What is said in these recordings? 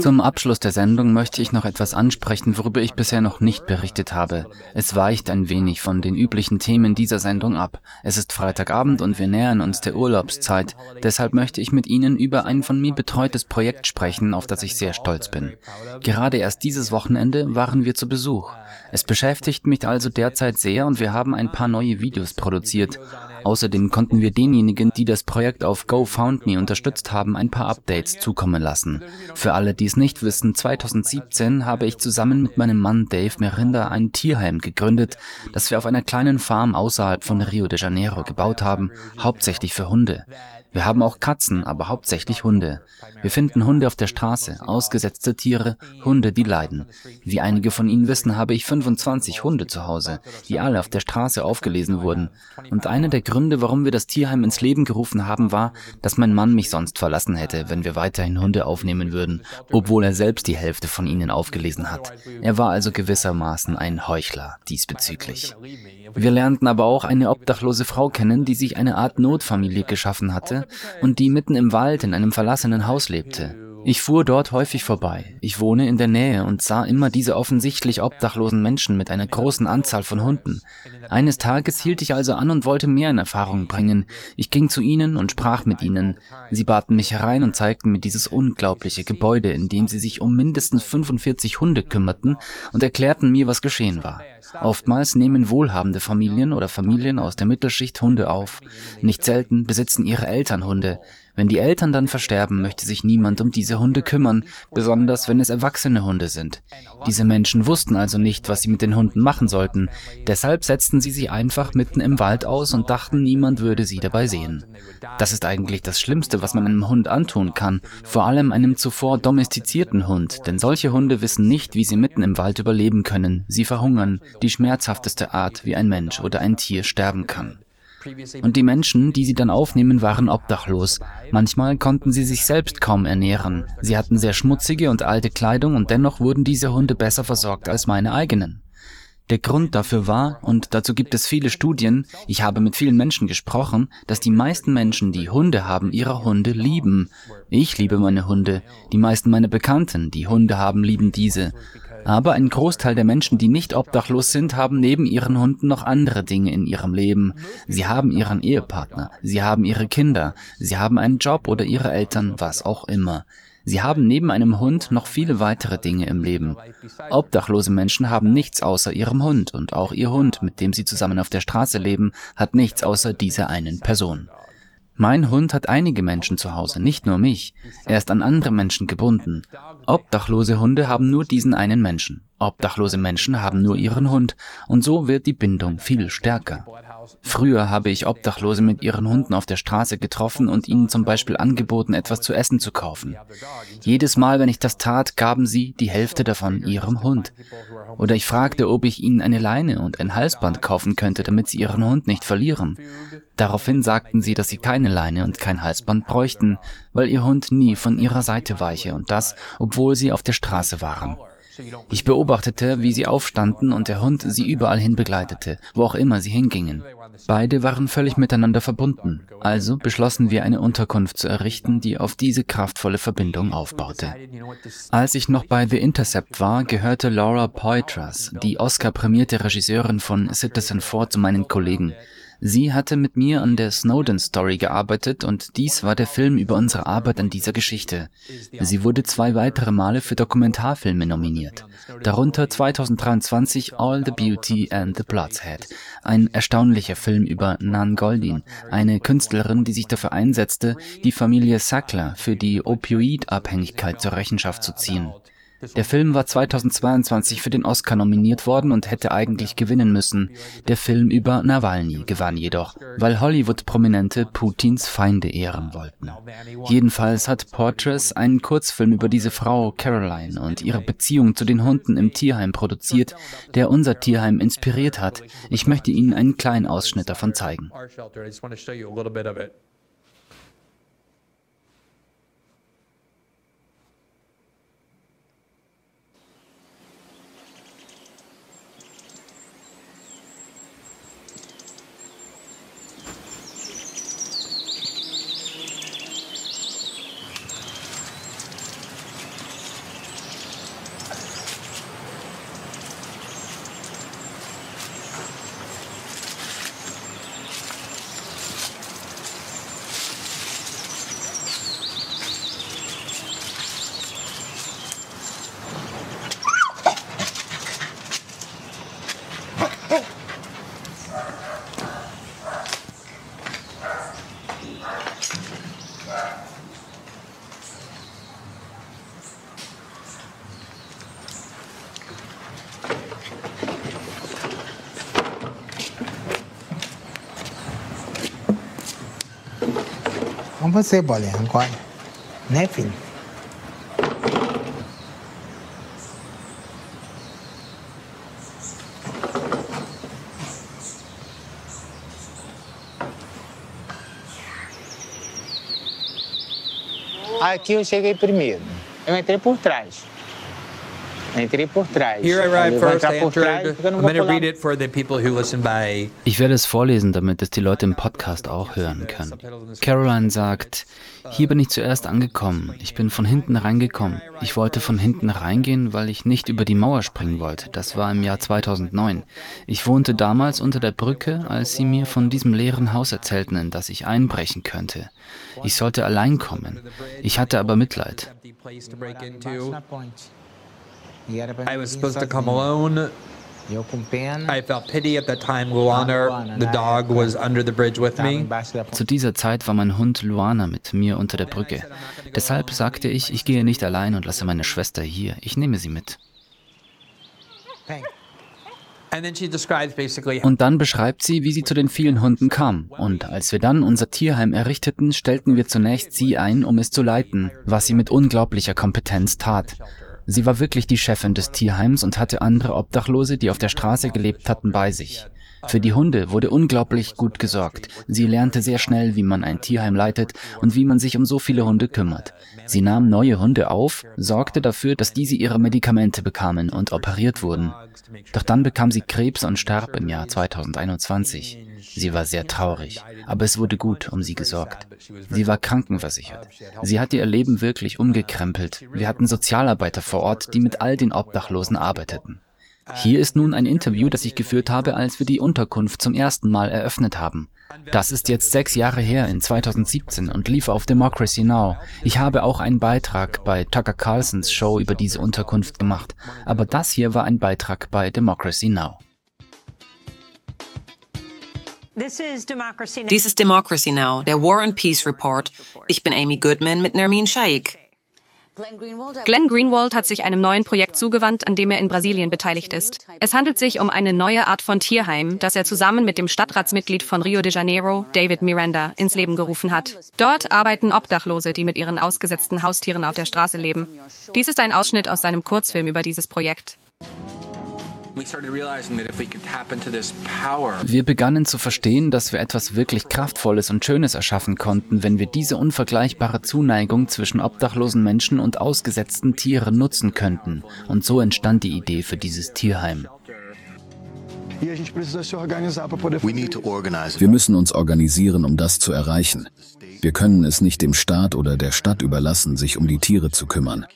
Zum Abschluss der Sendung möchte ich noch etwas ansprechen, worüber ich bisher noch nicht berichtet habe. Es weicht ein wenig von den üblichen Themen dieser Sendung ab. Es ist Freitagabend und wir nähern uns der Urlaubszeit. Deshalb möchte ich mit Ihnen über ein von mir betreutes Projekt sprechen, auf das ich sehr stolz bin. Gerade erst dieses Wochenende waren wir zu Besuch. Es beschäftigt mich also derzeit sehr und wir haben ein paar neue Videos produziert. Außerdem konnten wir denjenigen, die das Projekt auf GoFoundMe unterstützt haben, ein paar Updates zukommen lassen. Für alle, die es nicht wissen, 2017 habe ich zusammen mit meinem Mann Dave Merinda ein Tierheim gegründet, das wir auf einer kleinen Farm außerhalb von Rio de Janeiro gebaut haben, hauptsächlich für Hunde. Wir haben auch Katzen, aber hauptsächlich Hunde. Wir finden Hunde auf der Straße, ausgesetzte Tiere, Hunde, die leiden. Wie einige von Ihnen wissen, habe ich 25 Hunde zu Hause, die alle auf der Straße aufgelesen wurden. Und einer der Gründe, warum wir das Tierheim ins Leben gerufen haben, war, dass mein Mann mich sonst verlassen hätte, wenn wir weiterhin Hunde aufnehmen würden, obwohl er selbst die Hälfte von ihnen aufgelesen hat. Er war also gewissermaßen ein Heuchler diesbezüglich. Wir lernten aber auch eine obdachlose Frau kennen, die sich eine Art Notfamilie geschaffen hatte und die mitten im Wald in einem verlassenen Haus lebte. Ich fuhr dort häufig vorbei. Ich wohne in der Nähe und sah immer diese offensichtlich obdachlosen Menschen mit einer großen Anzahl von Hunden. Eines Tages hielt ich also an und wollte mehr in Erfahrung bringen. Ich ging zu ihnen und sprach mit ihnen. Sie baten mich herein und zeigten mir dieses unglaubliche Gebäude, in dem sie sich um mindestens 45 Hunde kümmerten und erklärten mir, was geschehen war. Oftmals nehmen wohlhabende Familien oder Familien aus der Mittelschicht Hunde auf. Nicht selten besitzen ihre Eltern Hunde. Wenn die Eltern dann versterben, möchte sich niemand um diese Hunde kümmern, besonders wenn es erwachsene Hunde sind. Diese Menschen wussten also nicht, was sie mit den Hunden machen sollten. Deshalb setzten sie sie einfach mitten im Wald aus und dachten, niemand würde sie dabei sehen. Das ist eigentlich das Schlimmste, was man einem Hund antun kann, vor allem einem zuvor domestizierten Hund, denn solche Hunde wissen nicht, wie sie mitten im Wald überleben können. Sie verhungern, die schmerzhafteste Art, wie ein Mensch oder ein Tier sterben kann. Und die Menschen, die sie dann aufnehmen, waren obdachlos. Manchmal konnten sie sich selbst kaum ernähren. Sie hatten sehr schmutzige und alte Kleidung und dennoch wurden diese Hunde besser versorgt als meine eigenen. Der Grund dafür war, und dazu gibt es viele Studien, ich habe mit vielen Menschen gesprochen, dass die meisten Menschen, die Hunde haben, ihre Hunde lieben. Ich liebe meine Hunde. Die meisten meiner Bekannten, die Hunde haben, lieben diese. Aber ein Großteil der Menschen, die nicht obdachlos sind, haben neben ihren Hunden noch andere Dinge in ihrem Leben. Sie haben ihren Ehepartner, sie haben ihre Kinder, sie haben einen Job oder ihre Eltern, was auch immer. Sie haben neben einem Hund noch viele weitere Dinge im Leben. Obdachlose Menschen haben nichts außer ihrem Hund und auch ihr Hund, mit dem sie zusammen auf der Straße leben, hat nichts außer dieser einen Person. Mein Hund hat einige Menschen zu Hause, nicht nur mich. Er ist an andere Menschen gebunden. Obdachlose Hunde haben nur diesen einen Menschen. Obdachlose Menschen haben nur ihren Hund. Und so wird die Bindung viel stärker. Früher habe ich Obdachlose mit ihren Hunden auf der Straße getroffen und ihnen zum Beispiel angeboten, etwas zu essen zu kaufen. Jedes Mal, wenn ich das tat, gaben sie die Hälfte davon ihrem Hund. Oder ich fragte, ob ich ihnen eine Leine und ein Halsband kaufen könnte, damit sie ihren Hund nicht verlieren. Daraufhin sagten sie, dass sie keine Leine und kein Halsband bräuchten, weil ihr Hund nie von ihrer Seite weiche und das, obwohl sie auf der Straße waren. Ich beobachtete, wie sie aufstanden und der Hund sie überall hin begleitete, wo auch immer sie hingingen. Beide waren völlig miteinander verbunden, also beschlossen wir eine Unterkunft zu errichten, die auf diese kraftvolle Verbindung aufbaute. Als ich noch bei The Intercept war, gehörte Laura Poitras, die Oscar-prämierte Regisseurin von Citizen 4, zu meinen Kollegen. Sie hatte mit mir an der Snowden Story gearbeitet und dies war der Film über unsere Arbeit an dieser Geschichte. Sie wurde zwei weitere Male für Dokumentarfilme nominiert. Darunter 2023 All the Beauty and the Bloodshead, ein erstaunlicher Film über Nan Goldin, eine Künstlerin, die sich dafür einsetzte, die Familie Sackler für die Opioidabhängigkeit zur Rechenschaft zu ziehen. Der Film war 2022 für den Oscar nominiert worden und hätte eigentlich gewinnen müssen. Der Film über Nawalny gewann jedoch, weil Hollywood-Prominente Putins Feinde ehren wollten. Jedenfalls hat Portress einen Kurzfilm über diese Frau Caroline und ihre Beziehung zu den Hunden im Tierheim produziert, der unser Tierheim inspiriert hat. Ich möchte Ihnen einen kleinen Ausschnitt davon zeigen. Com você, bolinha, acorda. Né, filho? Aqui eu cheguei primeiro. Eu entrei por trás. Ich werde es vorlesen, damit es die Leute im Podcast auch hören können. Caroline sagt, hier bin ich zuerst angekommen. Ich bin von hinten reingekommen. Ich wollte von hinten reingehen, weil ich nicht über die Mauer springen wollte. Das war im Jahr 2009. Ich wohnte damals unter der Brücke, als sie mir von diesem leeren Haus erzählten, in das ich einbrechen könnte. Ich sollte allein kommen. Ich hatte aber Mitleid. I mim was supposed to come alone. E I felt pity at time. Luana, the dog, was under the bridge with me. Zu dieser Zeit war mein Hund Luana mit mir unter der Brücke. Deshalb sagte ich, ich gehe nicht allein und lasse meine Schwester hier. Ich nehme sie mit. Vem. And then she describes basically Und dann beschreibt sie, wie sie zu den vielen Hunden kam. Und als wir dann unser Tierheim errichteten, stellten wir zunächst sie ein, um es zu leiten, was sie mit unglaublicher Kompetenz tat. Sie war wirklich die Chefin des Tierheims und hatte andere Obdachlose, die auf der Straße gelebt hatten, bei sich. Für die Hunde wurde unglaublich gut gesorgt. Sie lernte sehr schnell, wie man ein Tierheim leitet und wie man sich um so viele Hunde kümmert. Sie nahm neue Hunde auf, sorgte dafür, dass diese ihre Medikamente bekamen und operiert wurden. Doch dann bekam sie Krebs und starb im Jahr 2021. Sie war sehr traurig, aber es wurde gut um sie gesorgt. Sie war krankenversichert. Sie hatte ihr Leben wirklich umgekrempelt. Wir hatten Sozialarbeiter vor Ort, die mit all den Obdachlosen arbeiteten. Hier ist nun ein Interview, das ich geführt habe, als wir die Unterkunft zum ersten Mal eröffnet haben. Das ist jetzt sechs Jahre her, in 2017, und lief auf Democracy Now. Ich habe auch einen Beitrag bei Tucker Carlsons Show über diese Unterkunft gemacht, aber das hier war ein Beitrag bei Democracy Now. Dies ist Democracy Now, der War and Peace Report. Ich bin Amy Goodman mit Nermin Shaikh. Glenn Greenwald hat sich einem neuen Projekt zugewandt, an dem er in Brasilien beteiligt ist. Es handelt sich um eine neue Art von Tierheim, das er zusammen mit dem Stadtratsmitglied von Rio de Janeiro, David Miranda, ins Leben gerufen hat. Dort arbeiten Obdachlose, die mit ihren ausgesetzten Haustieren auf der Straße leben. Dies ist ein Ausschnitt aus seinem Kurzfilm über dieses Projekt. Wir begannen zu verstehen, dass wir etwas wirklich Kraftvolles und Schönes erschaffen konnten, wenn wir diese unvergleichbare Zuneigung zwischen obdachlosen Menschen und ausgesetzten Tieren nutzen könnten. Und so entstand die Idee für dieses Tierheim. E. Wir müssen uns organisieren, um das zu erreichen. Wir können es nicht dem Staat oder der Stadt überlassen, sich um die Tiere zu kümmern.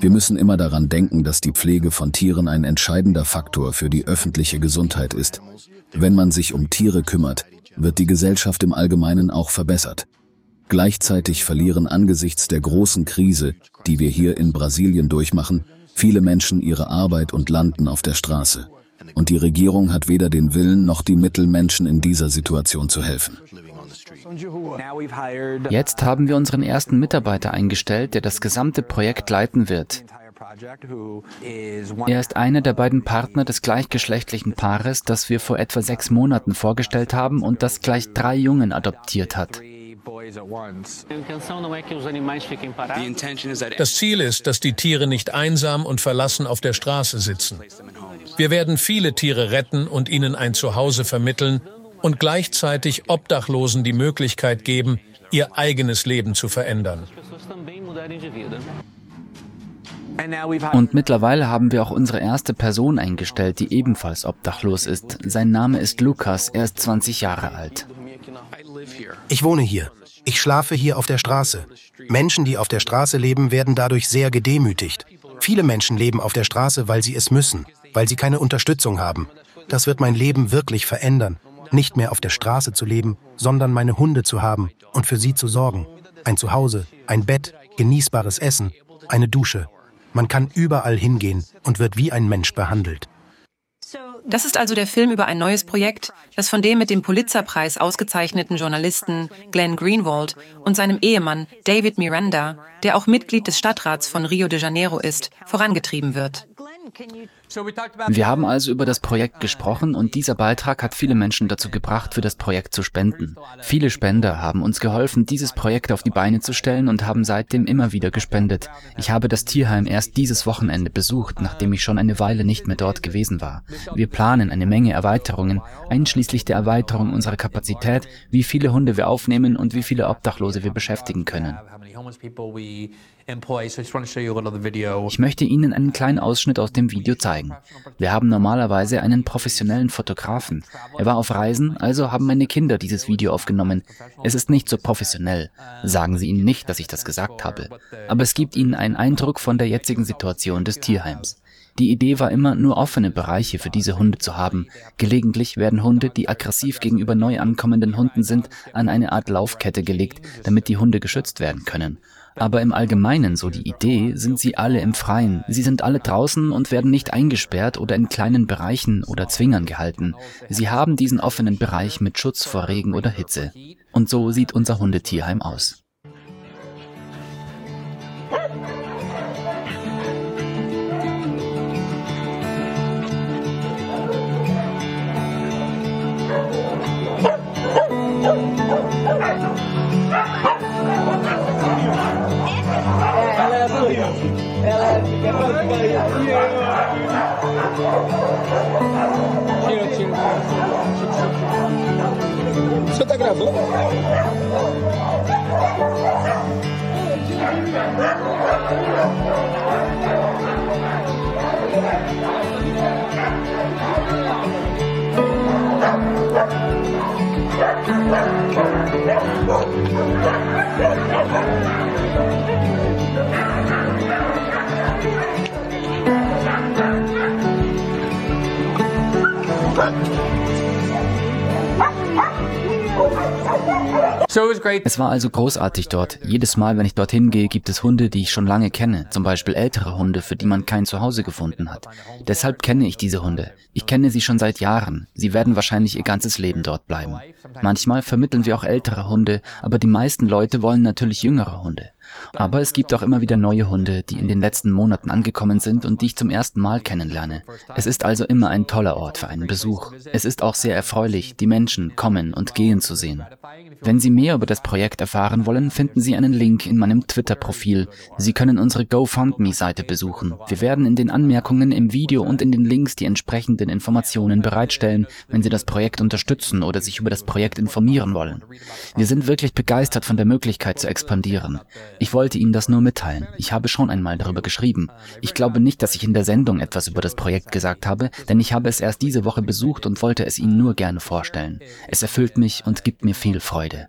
Wir müssen immer daran denken, dass die Pflege von Tieren ein entscheidender Faktor für die öffentliche Gesundheit ist. Wenn man sich um Tiere kümmert, wird die Gesellschaft im Allgemeinen auch verbessert. Gleichzeitig verlieren angesichts der großen Krise, die wir hier in Brasilien durchmachen, viele Menschen ihre Arbeit und landen auf der Straße. Und die Regierung hat weder den Willen noch die Mittel, Menschen in dieser Situation zu helfen. Jetzt haben wir unseren ersten Mitarbeiter eingestellt, der das gesamte Projekt leiten wird. Er ist einer der beiden Partner des gleichgeschlechtlichen Paares, das wir vor etwa sechs Monaten vorgestellt haben und das gleich drei Jungen adoptiert hat. Das Ziel ist, dass die Tiere nicht einsam und verlassen auf der Straße sitzen. Wir werden viele Tiere retten und ihnen ein Zuhause vermitteln und gleichzeitig Obdachlosen die Möglichkeit geben, ihr eigenes Leben zu verändern. Und mittlerweile haben wir auch unsere erste Person eingestellt, die ebenfalls obdachlos ist. Sein Name ist Lukas, er ist 20 Jahre alt. Ich wohne hier. Ich schlafe hier auf der Straße. Menschen, die auf der Straße leben, werden dadurch sehr gedemütigt. Viele Menschen leben auf der Straße, weil sie es müssen, weil sie keine Unterstützung haben. Das wird mein Leben wirklich verändern. Nicht mehr auf der Straße zu leben, sondern meine Hunde zu haben und für sie zu sorgen. Ein Zuhause, ein Bett, genießbares Essen, eine Dusche. Man kann überall hingehen und wird wie ein Mensch behandelt. Das ist also der Film über ein neues Projekt, das von dem mit dem Pulitzerpreis ausgezeichneten Journalisten Glenn Greenwald und seinem Ehemann David Miranda, der auch Mitglied des Stadtrats von Rio de Janeiro ist, vorangetrieben wird. Wir haben also über das Projekt gesprochen und dieser Beitrag hat viele Menschen dazu gebracht, für das Projekt zu spenden. Viele Spender haben uns geholfen, dieses Projekt auf die Beine zu stellen und haben seitdem immer wieder gespendet. Ich habe das Tierheim erst dieses Wochenende besucht, nachdem ich schon eine Weile nicht mehr dort gewesen war. Wir planen eine Menge Erweiterungen, einschließlich der Erweiterung unserer Kapazität, wie viele Hunde wir aufnehmen und wie viele Obdachlose wir beschäftigen können. Ich möchte Ihnen einen kleinen Ausschnitt aus dem Video zeigen. Wir haben normalerweise einen professionellen Fotografen. Er war auf Reisen, also haben meine Kinder dieses Video aufgenommen. Es ist nicht so professionell. Sagen Sie ihnen nicht, dass ich das gesagt habe. Aber es gibt Ihnen einen Eindruck von der jetzigen Situation des Tierheims. Die Idee war immer, nur offene Bereiche für diese Hunde zu haben. Gelegentlich werden Hunde, die aggressiv gegenüber neu ankommenden Hunden sind, an eine Art Laufkette gelegt, damit die Hunde geschützt werden können. Aber im Allgemeinen, so die Idee, sind sie alle im Freien. Sie sind alle draußen und werden nicht eingesperrt oder in kleinen Bereichen oder Zwingern gehalten. Sie haben diesen offenen Bereich mit Schutz vor Regen oder Hitze. Und so sieht unser Hundetierheim aus. Tira, tira. Você tá gravando? Es war also großartig dort. Jedes Mal, wenn ich dorthin gehe, gibt es Hunde, die ich schon lange kenne, zum Beispiel ältere Hunde, für die man kein Zuhause gefunden hat. Deshalb kenne ich diese Hunde. Ich kenne sie schon seit Jahren. Sie werden wahrscheinlich ihr ganzes Leben dort bleiben. Manchmal vermitteln wir auch ältere Hunde, aber die meisten Leute wollen natürlich jüngere Hunde. Aber es gibt auch immer wieder neue Hunde, die in den letzten Monaten angekommen sind und die ich zum ersten Mal kennenlerne. Es ist also immer ein toller Ort für einen Besuch. Es ist auch sehr erfreulich, die Menschen kommen und gehen zu sehen. Wenn Sie mehr über das Projekt erfahren wollen, finden Sie einen Link in meinem Twitter-Profil. Sie können unsere GoFundMe-Seite besuchen. Wir werden in den Anmerkungen im Video und in den Links die entsprechenden Informationen bereitstellen, wenn Sie das Projekt unterstützen oder sich über das Projekt informieren wollen. Wir sind wirklich begeistert von der Möglichkeit zu expandieren. Ich wollte Ihnen das nur mitteilen. Ich habe schon einmal darüber geschrieben. Ich glaube nicht, dass ich in der Sendung etwas über das Projekt gesagt habe, denn ich habe es erst diese Woche besucht und wollte es Ihnen nur gerne vorstellen. Es erfüllt mich und gibt mir viel Freude.